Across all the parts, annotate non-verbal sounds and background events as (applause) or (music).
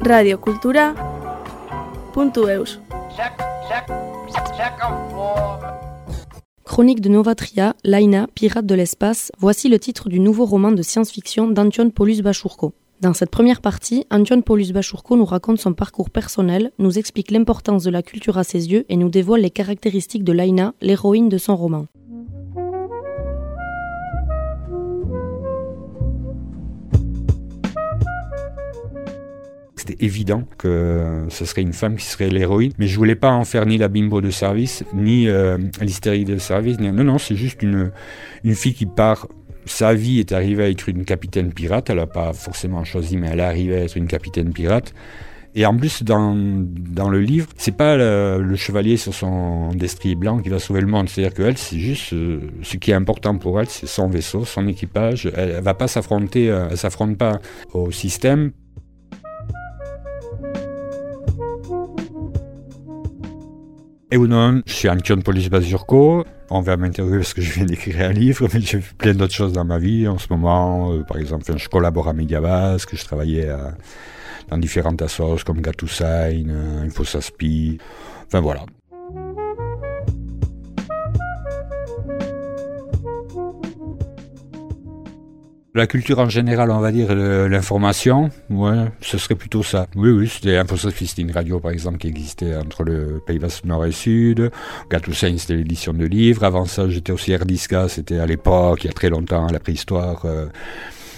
Radiocultura.eus Chronique de Novatria, Laina, pirate de l'espace, voici le titre du nouveau roman de science-fiction d'Antion Paulus Bachurko. Dans cette première partie, Antion Paulus Bachurko nous raconte son parcours personnel, nous explique l'importance de la culture à ses yeux et nous dévoile les caractéristiques de Laina, l'héroïne de son roman. Évident que ce serait une femme qui serait l'héroïne, mais je voulais pas en faire ni la bimbo de service, ni euh, l'hystérie de service. Non, non, c'est juste une, une fille qui part sa vie est arrivée à être une capitaine pirate. Elle n'a pas forcément choisi, mais elle est arrivée à être une capitaine pirate. Et en plus, dans, dans le livre, c'est pas le, chevalier sur son destrier blanc qui va sauver le monde. C'est-à-dire qu'elle, c'est juste euh, ce qui est important pour elle, c'est son vaisseau, son équipage. Elle, ne va pas s'affronter, euh, elle s'affronte pas au système Et ou non, je suis Antion Polis Bazurko. On va m'interroger parce que je viens d'écrire un livre, j'ai fait plein d'autres choses dans ma vie. En ce moment, euh, par exemple, je collabore à Mediabasque, je travaillais dans différentes assos comme Gatoussain, euh, InfoSaspi. Enfin voilà, La culture en général, on va dire l'information, ouais, ce serait plutôt ça. Oui, oui, c'était InfoSoft, c'était une radio par exemple qui existait entre le Pays Basque Nord et Sud. Gatoussain, c'était l'édition de livres. Avant ça, j'étais aussi Rdisca, c'était à l'époque, il y a très longtemps, la préhistoire. Euh,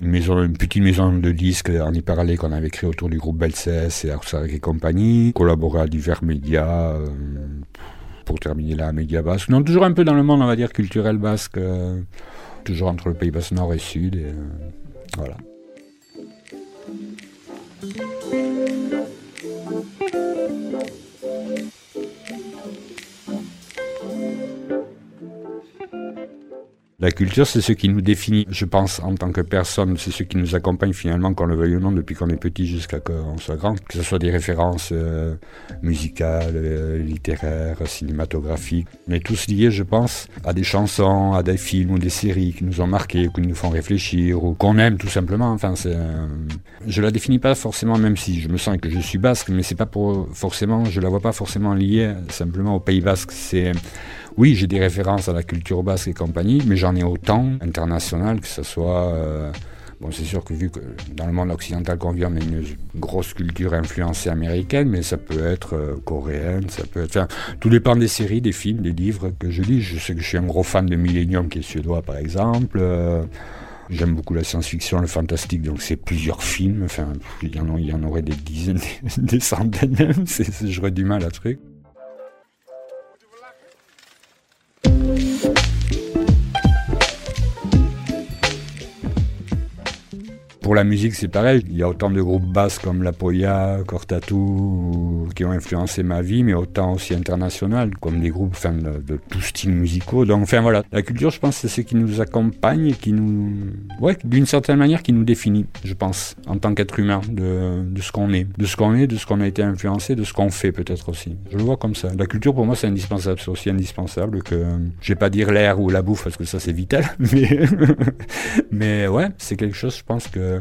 une, maison, une petite maison de disques en hyperallée qu'on avait créé autour du groupe Belcès et Arsac et compagnie. Collaboré à divers médias. Euh, pour terminer là, Média Basque. Toujours un peu dans le monde, on va dire, culturel basque. Euh, toujours entre le Pays Basque Nord et Sud. Euh, voilà. La culture, c'est ce qui nous définit, je pense, en tant que personne. C'est ce qui nous accompagne finalement, qu'on le veuille ou non, depuis qu'on est petit jusqu'à qu'on soit grand. Que ce soit des références euh, musicales, euh, littéraires, cinématographiques. On est tous liés, je pense, à des chansons, à des films ou des séries qui nous ont marqués, qui nous font réfléchir, ou qu'on aime tout simplement. Enfin, c'est, euh, je la définis pas forcément, même si je me sens que je suis basque, mais c'est pas pour forcément, je la vois pas forcément liée simplement au Pays basque. C'est oui, j'ai des références à la culture basque et compagnie, mais j'en ai autant international que ce soit. Euh, bon, c'est sûr que vu que dans le monde occidental qu'on vit, on a une grosse culture influencée américaine, mais ça peut être euh, coréenne, ça peut être. Enfin, tout dépend des séries, des films, des livres que je lis. Je sais que je suis un gros fan de Millennium, qui est suédois par exemple. Euh, j'aime beaucoup la science-fiction, le fantastique, donc c'est plusieurs films. Enfin, il y en, aurait des dizaines, (laughs) des centaines même. J'aurais du mal à truc. Pour la musique, c'est pareil. Il y a autant de groupes basses comme La Poya, Cortatu, qui ont influencé ma vie, mais autant aussi international, comme des groupes de, de tout style musicaux. Donc, enfin voilà, la culture, je pense, c'est ce qui nous accompagne qui nous, ouais, d'une certaine manière, qui nous définit, je pense, en tant qu'être humain, de, de ce qu'on est, de ce qu'on est, de ce qu'on a été influencé, de ce qu'on fait peut-être aussi. Je le vois comme ça. La culture, pour moi, c'est indispensable. C'est aussi indispensable que, je vais pas dire l'air ou la bouffe parce que ça, c'est vital, (laughs) mais, mais ouais, c'est quelque chose, je pense que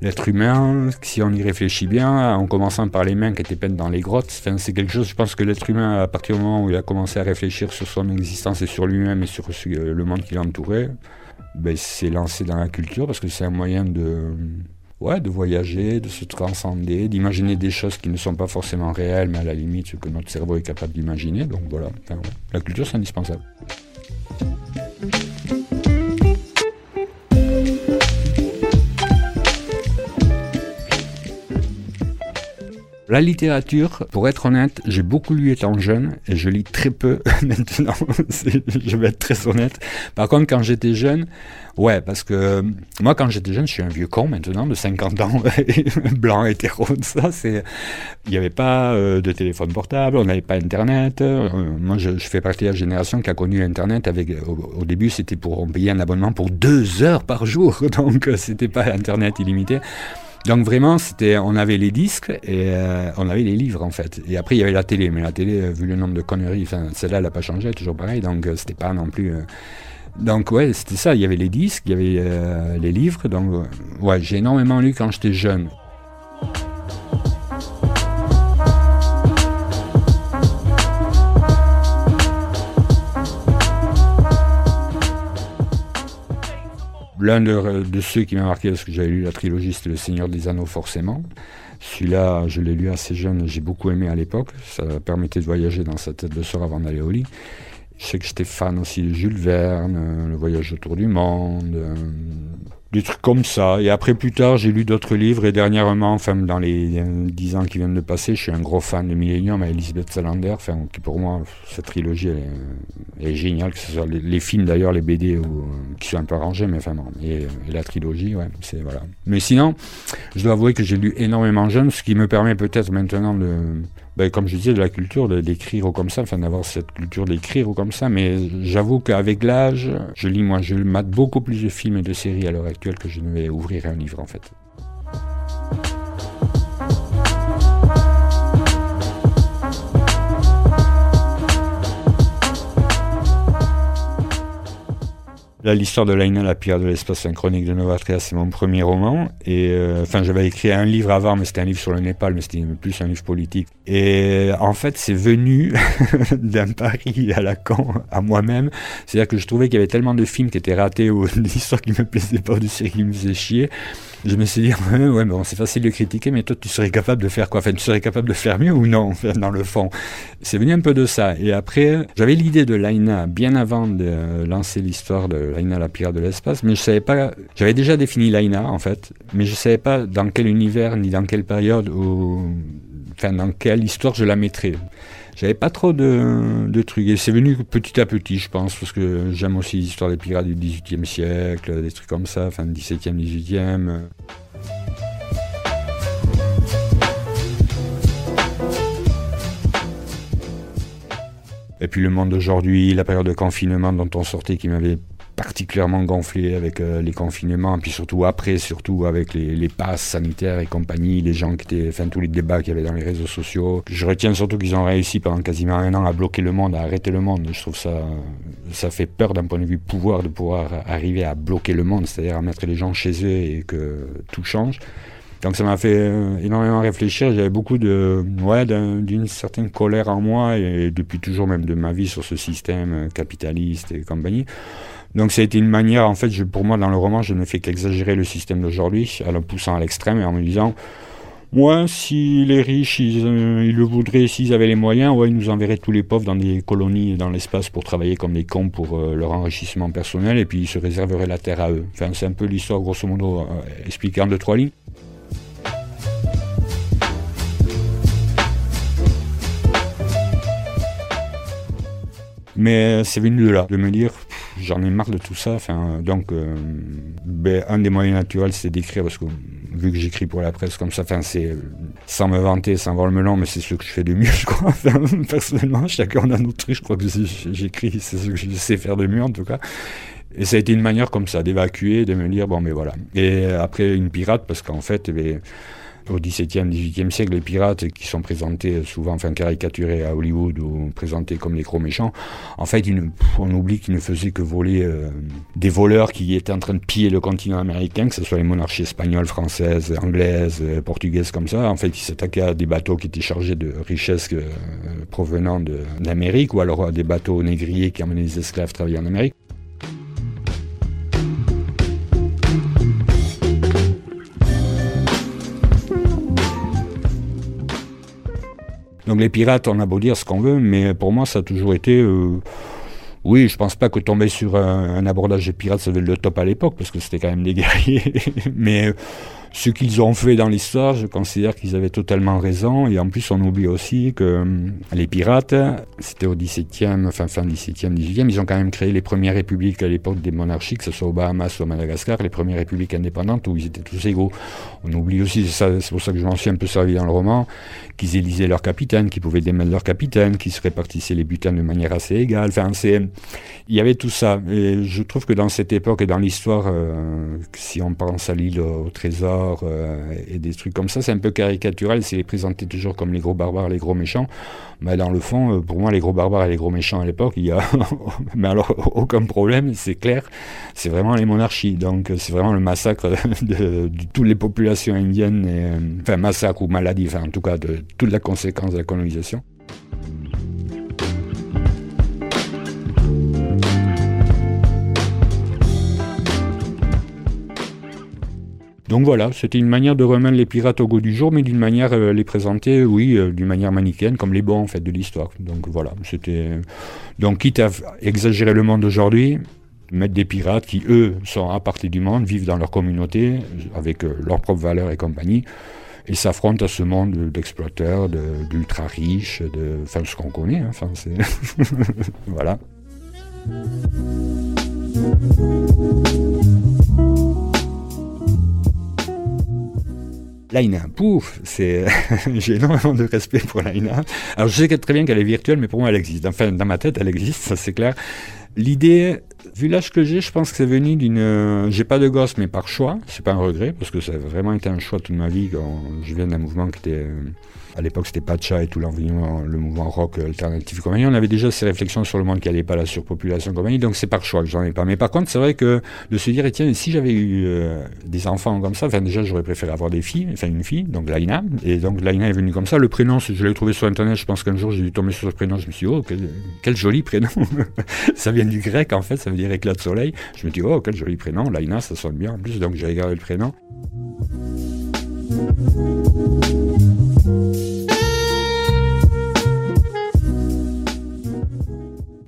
l'être humain, si on y réfléchit bien, en commençant par les mains qui étaient peintes dans les grottes, c'est quelque chose, je pense que l'être humain, à partir du moment où il a commencé à réfléchir sur son existence et sur lui-même et sur le monde qui l'entourait, ben, s'est lancé dans la culture parce que c'est un moyen de, ouais, de voyager, de se transcender, d'imaginer des choses qui ne sont pas forcément réelles, mais à la limite ce que notre cerveau est capable d'imaginer. Donc voilà, la culture c'est indispensable. La littérature, pour être honnête, j'ai beaucoup lu étant jeune et je lis très peu (laughs) maintenant. je vais être très honnête. Par contre, quand j'étais jeune, ouais, parce que moi, quand j'étais jeune, je suis un vieux con maintenant de 50 ans, (laughs) blanc, hétéro, ça, c'est, il n'y avait pas euh, de téléphone portable, on n'avait pas Internet. Euh, moi, je, fais partie de la génération qui a connu Internet avec, au, début, c'était pour, on payait un abonnement pour deux heures par jour, (laughs) donc euh, c'était pas Internet illimité. Donc vraiment, c'était, on avait les disques et euh, on avait les livres en fait. Et après, il y avait la télé, mais la télé, euh, vu le nombre de conneries, celle-là, elle n'a pas changé, toujours pareil, donc euh, c'était pas non plus. Donc ouais, c'était ça. Il y avait les disques, il y avait les livres. Donc ouais, j'ai énormément lu quand j'étais jeune. L'un de, ceux qui m'a marqué, parce que j'avais lu la trilogie, c'était Le Seigneur des Anneaux, forcément. Celui-là, je l'ai lu assez jeune, j'ai beaucoup aimé à l'époque. Ça permettait de voyager dans sa tête de soir avant d'aller au lit. Je sais que j'étais fan aussi de Jules Verne, euh, Le Voyage autour du monde, euh, des trucs comme ça. Et après, plus tard, j'ai lu d'autres livres. Et dernièrement, enfin, dans les dix ans qui viennent de passer, je suis un gros fan de Millennium à Elisabeth Salander. Enfin, qui pour moi, cette trilogie, elle est, géniale. Que ce soit les, films d'ailleurs, les BD, ou, qui sont un peu arrangés, mais enfin, bon. Et, la trilogie, ouais, c'est voilà. Mais sinon, je dois avouer que j'ai lu énormément jeune, ce qui me permet peut-être maintenant de ben, comme je disais, de la culture d'écrire ou comme ça, enfin d'avoir cette culture d'écrire ou comme ça. Mais j'avoue qu'avec l'âge, je lis, moi, je mate beaucoup plus de films et de séries à l'heure actuelle que je ne vais ouvrir un livre en fait. L'histoire de Laina, la pierre de l'espace synchronique de Novatria, c'est mon premier roman. Et euh, enfin, j'avais écrit un livre avant, mais c'était un livre sur le Népal, mais c'était plus un livre politique. Et en fait, c'est venu (laughs) d'un pari à Lacan, à moi-même. C'est-à-dire que je trouvais qu'il y avait tellement de films qui étaient ratés ou (laughs) d'histoires qui me plaisaient pas, de séries qui me faisaient chier. Je me suis dit, (laughs) ouais, bon, c'est facile de critiquer, mais toi, tu serais capable de faire quoi? Enfin, tu serais capable de faire mieux ou non, dans le fond? C'est venu un peu de ça. Et après, j'avais l'idée de Laina bien avant de lancer l'histoire de Laina, la pirate de l'espace, mais je savais pas. J'avais déjà défini Laina, en fait, mais je savais pas dans quel univers ni dans quelle période ou. Enfin, dans quelle histoire je la mettrais. J'avais pas trop de, de trucs. Et c'est venu petit à petit, je pense, parce que j'aime aussi l'histoire des pirates du XVIIIe siècle, des trucs comme ça, enfin, XVIIe, XVIIIe. Et puis le monde d'aujourd'hui, la période de confinement dont on sortait qui m'avait particulièrement gonflé avec euh, les confinements, puis surtout après, surtout avec les, les, passes sanitaires et compagnie, les gens qui étaient, enfin tous les débats qu'il y avait dans les réseaux sociaux. Je retiens surtout qu'ils ont réussi pendant quasiment un an à bloquer le monde, à arrêter le monde. Je trouve ça, ça fait peur d'un point de vue pouvoir de pouvoir arriver à bloquer le monde, c'est-à-dire à mettre les gens chez eux et que tout change. Donc ça m'a fait euh, énormément réfléchir. J'avais beaucoup de, ouais, d'une certaine colère en moi et depuis toujours même de ma vie sur ce système capitaliste et compagnie. Donc ça a été une manière, en fait, pour moi, dans le roman, je ne fais qu'exagérer le système d'aujourd'hui, en le poussant à l'extrême et en me disant, moi, si les riches, euh, ils, le voudraient, s'ils avaient les moyens, ouais, ils nous enverraient tous les pauvres dans des colonies dans l'espace pour travailler comme des cons pour euh, leur enrichissement personnel, et puis ils se réserveraient la terre à eux. Enfin, c'est un peu l'histoire, grosso modo, euh, expliquée en deux, trois lignes. Mais c'est venu de là, de me dire, j'en ai marre de tout ça. Enfin, donc, euh, ben, un des moyens naturels, c'est d'écrire, parce que vu que j'écris pour la presse comme ça, enfin, c'est sans me vanter, sans voir le melon, mais c'est ce que je fais de mieux, (laughs) je crois. personnellement, chacun a notre truc, je crois que j'écris, c'est ce que je sais faire de mieux, en tout cas. Et ça a été une manière comme ça d'évacuer, de me dire, bon, mais voilà. Et après, une pirate, parce qu'en fait, eh ben, au XVIIe, XVIIIe siècle, les pirates qui sont présentés souvent, enfin caricaturés à Hollywood ou présentés comme les gros méchants, en fait, on oublie qu'ils ne faisaient que voler euh, des voleurs qui étaient en train de piller le continent américain, que ce soit les monarchies espagnoles, françaises, anglaises, euh, portugaises, comme ça. En fait, ils s'attaquaient à des bateaux qui étaient chargés de richesses euh, provenant d'Amérique, ou alors à des bateaux négriers qui amenaient des esclaves travailler en Amérique. Donc les pirates, on a beau dire ce qu'on veut, mais pour moi, ça a toujours été... Euh, oui, je pense pas que tomber sur un, abordage de pirates, ça devait le top à l'époque, parce que c'était quand même des (laughs) guerriers. mais ce qu'ils ont fait dans l'histoire, je considère qu'ils avaient totalement raison. Et en plus, on oublie aussi que hum, les pirates, c'était au 17e, enfin fin 17e, 18e, ils ont quand même créé les premières républiques à l'époque des monarchies, que ce soit au Bahamas ou à Madagascar, les premières républiques indépendantes où ils étaient tous égaux. On oublie aussi, c'est pour ça que je m'en suis un peu servi dans le roman, qu'ils élisaient leur capitaine, qu'ils pouvaient démettre leur capitaine, qu'ils se répartissaient les butins de manière assez égale. Enfin, il y avait tout ça. Et je trouve que dans cette époque et dans l'histoire, euh, si on pense à l'île au trésor, euh, et des trucs comme ça. C'est un peu caricatural, c'est présenté toujours comme les gros barbares, les gros méchants. Mais dans le fond, euh, pour moi, les gros barbares et les gros méchants à l'époque, il y a, (laughs) mais alors aucun problème, c'est clair, c'est vraiment les monarchies. Donc c'est vraiment le massacre (laughs) de, toutes les populations indiennes, enfin massacre ou maladie, enfin en tout cas de toute la conséquence de la colonisation. Donc voilà, c'était une manière de remettre les pirates au goût du jour, mais d'une manière euh, les présenter, oui, euh, d'une manière manichéenne, comme les bons en fait de l'histoire. Donc voilà, c'était donc quitte à exagérer le monde d'aujourd'hui, mettre des pirates qui eux sont à partir du monde, vivent dans leur communauté avec leurs propres valeurs et compagnie, et s'affrontent à ce monde d'exploiteurs, d'ultra riches, de, enfin ce qu'on connaît. Hein, enfin, c'est (laughs) voilà. Laina, pouf, c'est (laughs) j'ai énormément de respect pour Laina. Alors je sais très bien qu'elle est virtuelle, mais pour moi elle existe. Enfin, dans ma tête, elle existe, ça c'est clair. L'idée, vu l'âge que j'ai, je pense que c'est venu d'une. J'ai pas de gosse, mais par choix. C'est pas un regret, parce que ça a vraiment été un choix toute ma vie. Quand je viens d'un mouvement qui était à l'époque, c'était Pacha et tout l'environnement, le mouvement rock alternatif compagnie. On avait déjà ces réflexions sur le monde qui n'allait pas, la surpopulation compagnie. Donc c'est par choix que j'en ai pas. Mais par contre, c'est vrai que de se dire, tiens, si j'avais eu euh, des enfants comme ça, enfin déjà, j'aurais préféré avoir des filles, enfin une fille, donc Laina. Et donc Laina est venue comme ça. Le prénom, je l'ai trouvé sur Internet. Je pense qu'un jour, j'ai dû tomber sur ce prénom. Je me suis dit, oh, quel, joli prénom. (laughs) ça vient du grec, en fait, ça veut dire éclat de soleil. Je me dis, oh, quel joli prénom. Laina, ça sonne bien en plus. Donc j'ai regardé le prénom.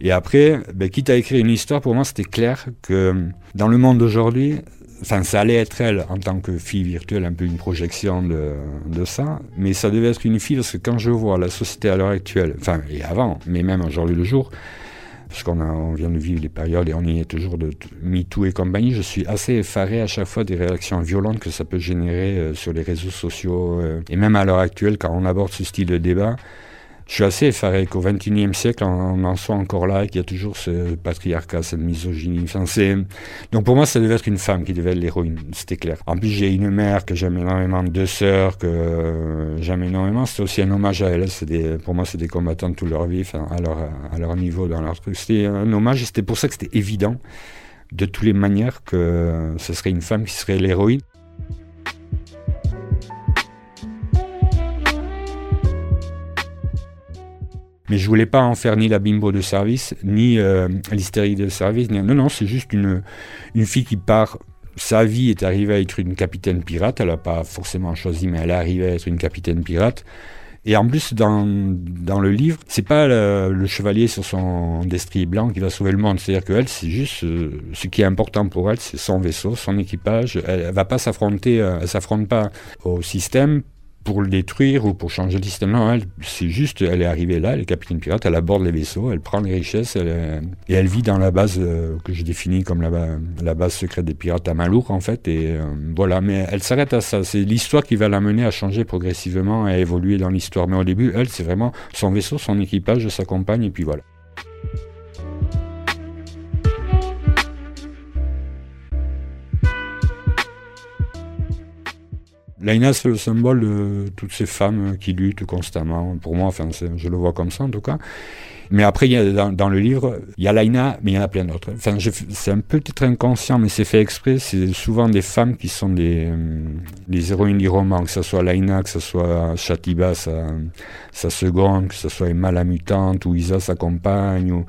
Et après, ben, quitte à écrire une histoire, pour moi, c'était clair que dans le monde d'aujourd'hui, enfin, ça allait être elle en tant que fille virtuelle, un peu une projection de, ça, mais ça devait être une fille parce que quand je vois la société à l'heure actuelle, enfin, et avant, mais même aujourd'hui le jour, parce qu'on on vient de vivre les périodes et on y est toujours de MeToo et compagnie, je suis assez effaré à chaque fois des réactions violentes que ça peut générer euh, sur les réseaux sociaux, euh, et même à l'heure actuelle, quand on aborde ce style de débat, je suis assez effaré qu'au XXIe siècle, on, en soit encore là et qu'il y a toujours ce patriarcat, cette misogynie. Donc pour moi, ça devait être une femme qui devait être l'héroïne, c'était clair. En plus, j'ai une mère que j'aime énormément, deux sœurs que j'aime énormément. C'est aussi un hommage à elles. Pour moi, c'est des combattants de toute leur vie, à, leur, à leur niveau, dans leur truc. C'était un hommage et c'était pour ça que c'était évident, de toutes les manières, que ce serait une femme qui serait l'héroïne. Mais je voulais pas en faire ni la bimbo de service, ni euh, l'hystérie de service. Non, non, c'est juste une, une fille qui part. Sa vie est arrivée à être une capitaine pirate. Elle n'a pas forcément choisi, mais elle est arrivée à être une capitaine pirate. Et en plus, dans, dans le livre, c'est pas le, chevalier sur son destrier blanc qui va sauver le monde. C'est-à-dire qu'elle, c'est juste euh, ce qui est important pour elle, c'est son vaisseau, son équipage. Elle, elle va pas s'affronter, euh, elle s'affronte pas au système pour le détruire ou pour changer système. Non, elle, c'est juste, elle est arrivée là, elle est capitaine pirate, elle aborde les vaisseaux, elle prend les richesses, et elle vit dans la base euh, que je définis comme la, la, base secrète des pirates à Malour, en fait. Et euh, voilà, mais elle s'arrête à ça. C'est l'histoire qui va l'amener à changer progressivement, à évoluer dans l'histoire. Mais au début, elle, c'est vraiment son vaisseau, son équipage, sa compagne, et puis voilà. Laina, c'est le symbole de toutes ces femmes qui luttent constamment. Pour moi, enfin, je le vois comme ça en tout cas. Mais après, dans, le livre, il y a Laina, mais il y en a plein d'autres. Enfin, c'est un peu peut-être inconscient, mais c'est fait exprès. C'est souvent des femmes qui sont des, euh, des héroïnes du roman, que ce soit Laina, que ce soit Chatiba, sa, sa seconde, que ce soit Emma la mutante, ou Isa, sa compagne, ou,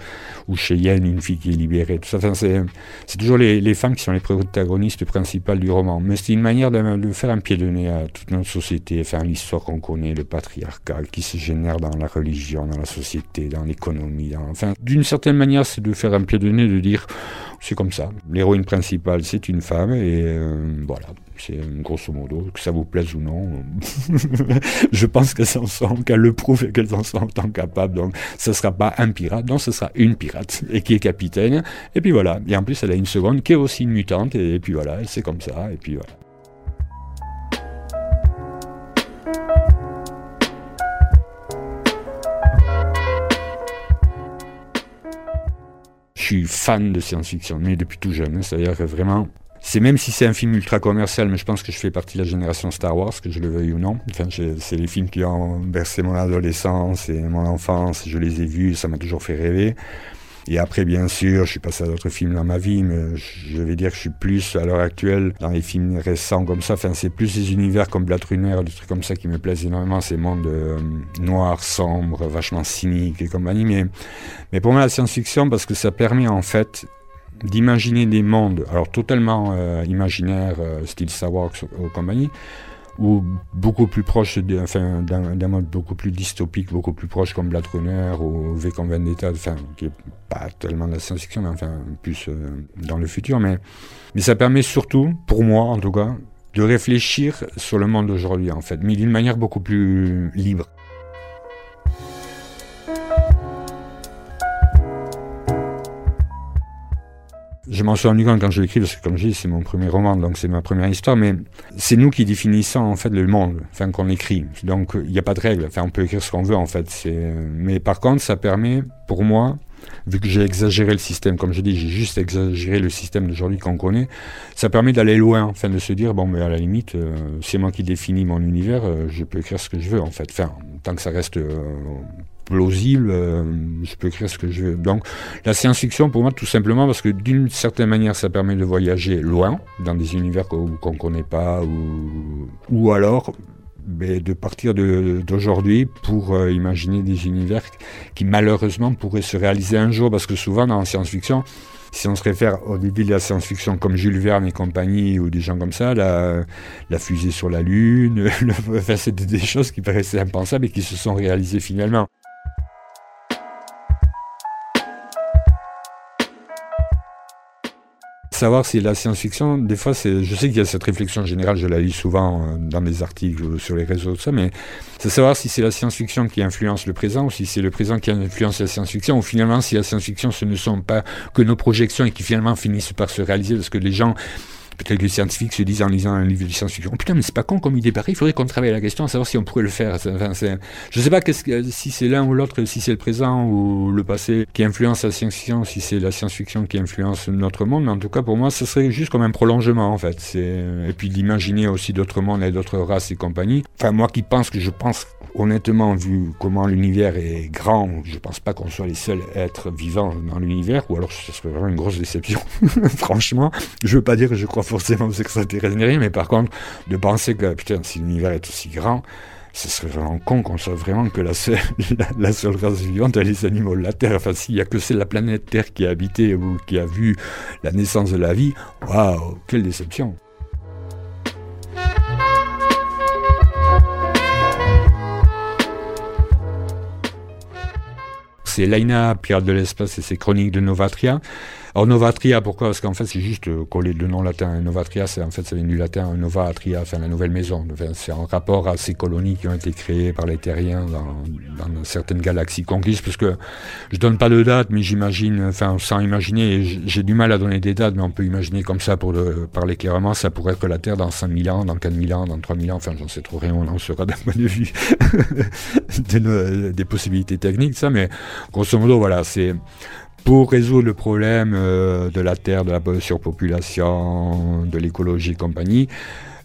ou Cheyenne, une fille qui est libérée. Tout ça. Enfin, c'est toujours les, les, femmes qui sont les protagonistes principales du roman. Mais c'est une manière de, faire un pied de nez à toute notre société, faire l'histoire qu'on connaît, le patriarcat qui se génère dans la religion, dans la société, dans l'économie Enfin, d'une certaine manière, c'est de faire un pied de nez, de dire c'est comme ça. L'héroïne principale, c'est une femme, et euh, voilà. C'est grosso modo, que ça vous plaise ou non. (laughs) je pense qu'elles en sont, qu'elles le prouvent et qu'elles en sont tant capables. Donc, ce ne sera pas un pirate, non, ce sera une pirate, (laughs) et qui est capitaine. Et puis voilà. Et en plus, elle a une seconde qui est aussi une mutante, et puis voilà, c'est comme ça, et puis voilà. Suis fan de science-fiction, mais depuis tout jeune. C'est-à-dire que vraiment, c'est même si c'est un film ultra commercial, mais je pense que je fais partie de la génération Star Wars, que je le veuille ou non. Enfin, c'est les films qui ont bercé mon adolescence et mon enfance. Je les ai vus, ça m'a toujours fait rêver. Et après, bien sûr, je suis passé à d'autres films dans ma vie, mais je vais dire que je suis plus, à l'heure actuelle, dans les films récents comme ça. Enfin, c'est plus des univers comme Blade Runner, des trucs comme ça qui me plaisent énormément. Ces mondes euh, noirs, sombres, vachement cyniques et compagnie. Mais, mais pour moi, la science-fiction, parce que ça permet en fait d'imaginer des mondes, alors totalement imaginaires, style Star Wars ou compagnie, ou beaucoup plus proche d'un enfin, mode beaucoup plus dystopique, beaucoup plus proche comme Blade Runner ou V comme Vendetta, enfin, qui est pas tellement de la science-fiction, mais enfin plus euh, dans le futur. Mais, mais ça permet surtout, pour moi en tout cas, de réfléchir sur le monde d'aujourd'hui en fait, mais d'une manière beaucoup plus libre. Je m'en suis rendu compte quand je l'écris, parce que comme je dis, c'est mon premier roman, donc c'est ma première histoire, mais c'est nous qui définissons en fait le monde, enfin qu'on écrit. Donc il n'y a pas de règle, enfin on peut écrire ce qu'on veut en fait. Mais par contre, ça permet pour moi, vu que j'ai exagéré le système, comme je dis, j'ai juste exagéré le système d'aujourd'hui qu'on connaît, ça permet d'aller loin, enfin de se dire, bon, mais à la limite, euh, c'est moi qui définis mon univers, euh, je peux écrire ce que je veux en fait. Enfin, tant que ça reste euh, plausible, euh, je peux écrire ce que je veux. Donc la science-fiction pour moi tout simplement parce que d'une certaine manière ça permet de voyager loin, dans des univers qu'on ne connaît pas, ou, ou alors ben, de partir d'aujourd'hui pour euh, imaginer des univers qui malheureusement pourraient se réaliser un jour, parce que souvent dans la science-fiction, si on se réfère au début de la science-fiction comme Jules Verne et compagnie ou des gens comme ça, la, la fusée sur la Lune, (laughs) enfin, c'était des choses qui paraissaient impensables et qui se sont réalisées finalement. Savoir si la science-fiction, des fois, c'est, je sais qu'il y a cette réflexion générale, je la lis souvent euh, dans des articles sur les réseaux, tout ça, mais c'est savoir si c'est la science-fiction qui influence le présent ou si c'est le présent qui influence la science-fiction ou finalement si la science-fiction ce ne sont pas que nos projections et qui finalement finissent par se réaliser parce que les gens Peut-être que les scientifiques se disent en lisant un livre de science-fiction, putain, mais c'est pas con comme idée pareil, il faudrait qu'on travaille la question savoir si on pourrait le faire. Enfin, je sais pas si c'est l'un ou l'autre, si c'est le présent ou le passé qui influence la science-fiction, si c'est la science-fiction qui influence notre monde, mais en tout cas, pour moi, ce serait juste comme un prolongement, en fait. Et puis d'imaginer aussi d'autres mondes et d'autres races et compagnie. Enfin, moi qui pense que je pense honnêtement, vu comment l'univers est grand, je ne pense pas qu'on soit les seuls êtres vivants dans l'univers, ou alors ce serait vraiment une grosse déception. (laughs) Franchement, je veux pas dire que je crois forcément aux extraterrestres ni rien, mais par contre, de penser que, putain, si l'univers est aussi grand, ce serait vraiment con qu'on soit vraiment que la seule, (laughs) la, seule race vivante est les animaux de la Terre. Enfin, s'il n'y a que c'est la planète Terre qui a habité ou qui a vu la naissance de la vie, waouh, quelle déception. c'est Laina, Pirate de l'espace et ses chroniques de Novatria. Alors Novatria, pourquoi? Parce qu'en fait, c'est juste euh, coller le nom latin. Novatria, c'est en fait, ça vient du latin Nova Atria, enfin la nouvelle maison. c'est en rapport à ces colonies qui ont été créées par les terriens dans, certaines galaxies conquises. Parce que je donne pas de date, mais j'imagine, enfin, sans imaginer, j'ai du mal à donner des dates, mais on peut imaginer comme ça pour parler clairement, ça pourrait être la Terre dans 5000 ans, dans 4000 ans, dans 3000 ans, enfin, j'en sais trop rien, on en sera d'un point de vue (laughs) des possibilités techniques, ça, mais grosso modo, voilà, c'est pour résoudre le problème euh, de la terre, de la surpopulation, de l'écologie et compagnie,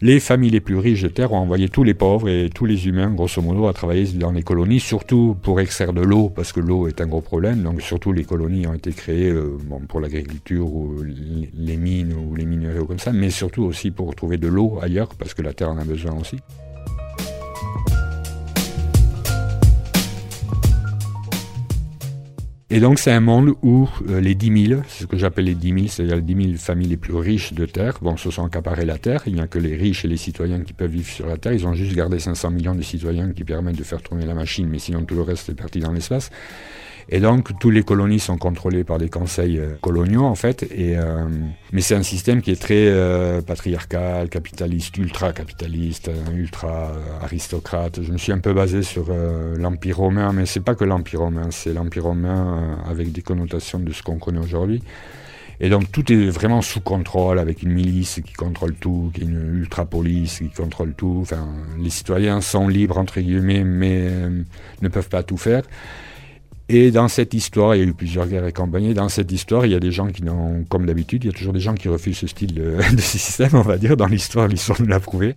les familles les plus riches de terre ont envoyé tous les pauvres et tous les humains, grosso modo, à travailler dans les colonies, surtout pour extraire de l'eau, parce que l'eau est un gros problème. Donc, surtout, les colonies ont été créées euh, pour l'agriculture ou les mines ou les minerais comme ça, mais surtout aussi pour trouver de l'eau ailleurs, parce que la terre en a besoin aussi. Et donc c'est un monde où euh, les 10 000, c'est ce que j'appelle les 10 000, c'est-à-dire les 10 000 familles les plus riches de Terre, bon, se sont accaparées la Terre. Il n'y a que les riches et les citoyens qui peuvent vivre sur la Terre. Ils ont juste gardé 500 millions de citoyens qui permettent de faire tourner la machine, mais sinon tout le reste est parti dans l'espace. Et donc, toutes les colonies sont contrôlées par des conseils euh, coloniaux, en fait. Et, euh, mais c'est un système qui est très euh, patriarcal, capitaliste, ultra-capitaliste, ultra aristocrate. Je me suis un peu basé sur l'Empire romain, mais c'est pas que l'Empire romain, c'est l'Empire romain avec des connotations de ce qu'on connaît aujourd'hui. Et donc tout est vraiment sous contrôle, avec une milice qui contrôle tout, une ultra-police qui contrôle tout. Enfin, les citoyens sont libres, entre guillemets, mais ne peuvent pas tout faire. Et dans cette histoire, il y a eu plusieurs guerres et campagnes. Dans cette histoire, il y a des gens qui n'ont, comme d'habitude, il y a toujours des gens qui refusent ce style de, (laughs) système, on va dire. Dans l'histoire, l'histoire nous l'a prouvé.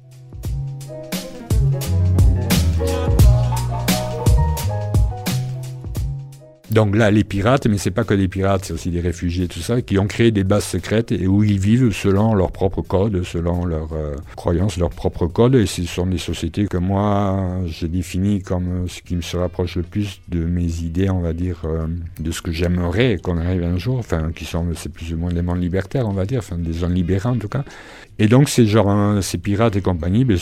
Donc là, les pirates, mais c'est pas que des pirates, c'est aussi des réfugiés, tout ça, qui ont créé des bases secrètes et où ils vivent selon leurs propres codes, selon leurs euh, croyances, leurs propres codes. Et ce sont des sociétés que moi, j'ai définies comme ce qui me se rapproche le plus de mes idées, on va dire, euh, de ce que j'aimerais qu'on arrive un jour, enfin, qui sont, c'est plus ou moins des mondes libertaires, on va dire, enfin, des zones libérées en tout cas. Et donc, ces, genre, ces pirates et compagnie, ben,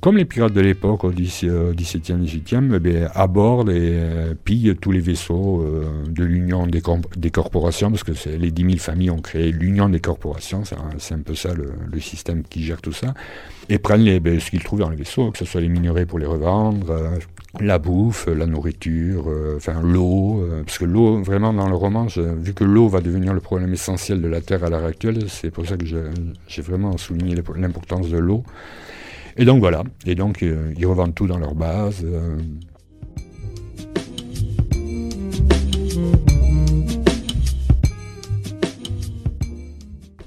comme les pirates de l'époque, au XVIIe, XVIIIe, ben, abordent et euh, pillent tous les vaisseaux euh, de l'union des, corporations, parce que les 10 000 familles ont créé l'union des corporations, c'est un peu ça le, système qui gère tout ça, et prennent les, ben, ce qu'ils trouvent dans les vaisseaux, que ce soit les minerais pour les revendre, euh, la bouffe, la nourriture, enfin l'eau, parce que l'eau, vraiment dans le roman, vu que l'eau va devenir le problème essentiel de la Terre à l'heure actuelle, c'est pour ça que j'ai vraiment souligné l'importance de l'eau. Et donc voilà, et donc euh, ils revendent tout dans leur base.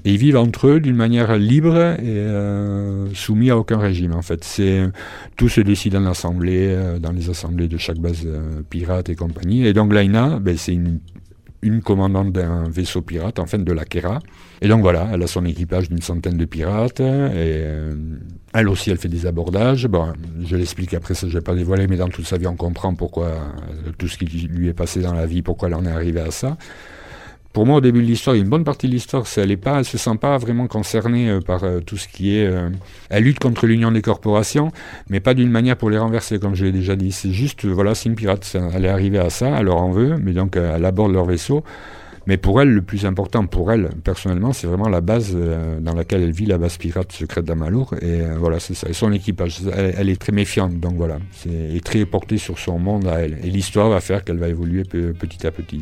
Ils vivent entre eux d'une manière libre et euh, soumis à aucun régime. En fait, c'est tout se décide en assemblée, dans les assemblées de chaque base pirate et compagnie. Et donc Laina, ben, c'est une commandante d'un vaisseau pirate, en fait de la Kera. Et donc voilà, elle a son équipage d'une centaine de pirates, euh, elle aussi, elle fait des abordages. Bon, je l'explique après, ça je vais pas dévoiler, mais dans toute sa vie, on comprend pourquoi, euh, tout ce qui lui est passé dans la vie, pourquoi elle en est arrivée à ça pour moi, au début de l'histoire, une bonne partie de l'histoire, elle ne se sent pas vraiment concernée euh, par euh, tout ce qui est. Euh, elle lutte contre l'union des corporations, mais pas d'une manière pour les renverser, comme je l'ai déjà dit. C'est juste, voilà, c'est une pirate. Elle est arrivée à ça, elle leur en veut, mais donc elle aborde leur vaisseau. Mais pour elle, le plus important pour elle, personnellement, c'est vraiment la base dans laquelle elle vit, la base pirate secrète d'Amalour. Et voilà, c'est ça. Et son équipage, elle, est très méfiante, donc voilà. C'est très portée sur son monde à elle. Et l'histoire va faire qu'elle va évoluer petit à petit.